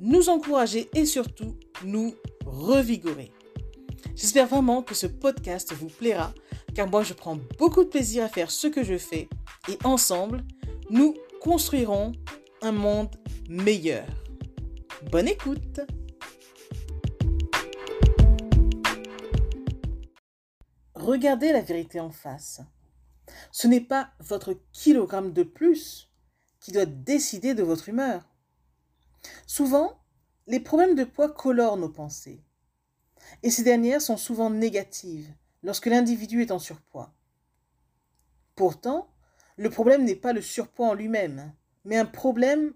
nous encourager et surtout nous revigorer. J'espère vraiment que ce podcast vous plaira car moi je prends beaucoup de plaisir à faire ce que je fais et ensemble, nous construirons un monde meilleur. Bonne écoute Regardez la vérité en face. Ce n'est pas votre kilogramme de plus qui doit décider de votre humeur. Souvent, les problèmes de poids colorent nos pensées. Et ces dernières sont souvent négatives lorsque l'individu est en surpoids. Pourtant, le problème n'est pas le surpoids en lui-même, mais un problème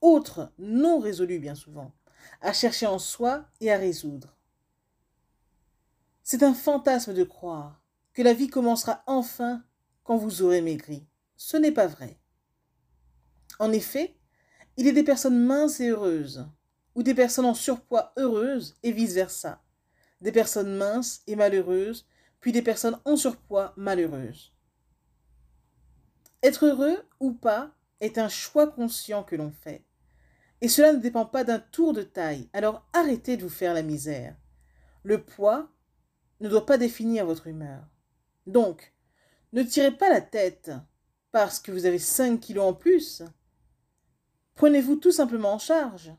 autre, non résolu bien souvent, à chercher en soi et à résoudre. C'est un fantasme de croire que la vie commencera enfin quand vous aurez maigri. Ce n'est pas vrai. En effet, il y a des personnes minces et heureuses, ou des personnes en surpoids heureuses et vice-versa, des personnes minces et malheureuses, puis des personnes en surpoids malheureuses. Être heureux ou pas est un choix conscient que l'on fait. Et cela ne dépend pas d'un tour de taille, alors arrêtez de vous faire la misère. Le poids ne doit pas définir votre humeur. Donc, ne tirez pas la tête parce que vous avez 5 kilos en plus. Prenez-vous tout simplement en charge.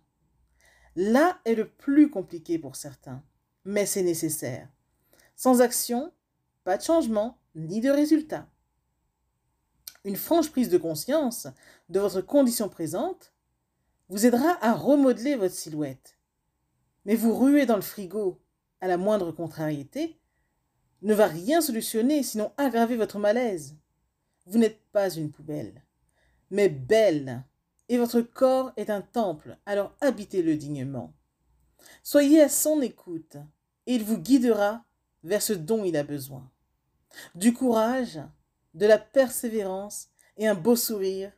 Là est le plus compliqué pour certains, mais c'est nécessaire. Sans action, pas de changement ni de résultat. Une franche prise de conscience de votre condition présente vous aidera à remodeler votre silhouette. Mais vous ruer dans le frigo à la moindre contrariété ne va rien solutionner, sinon aggraver votre malaise. Vous n'êtes pas une poubelle, mais belle, et votre corps est un temple, alors habitez-le dignement. Soyez à son écoute, et il vous guidera vers ce dont il a besoin. Du courage, de la persévérance et un beau sourire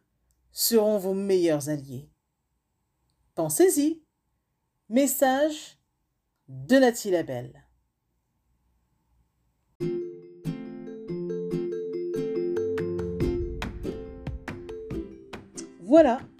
seront vos meilleurs alliés. Pensez-y. Message de Nathalie Labelle. Voilà,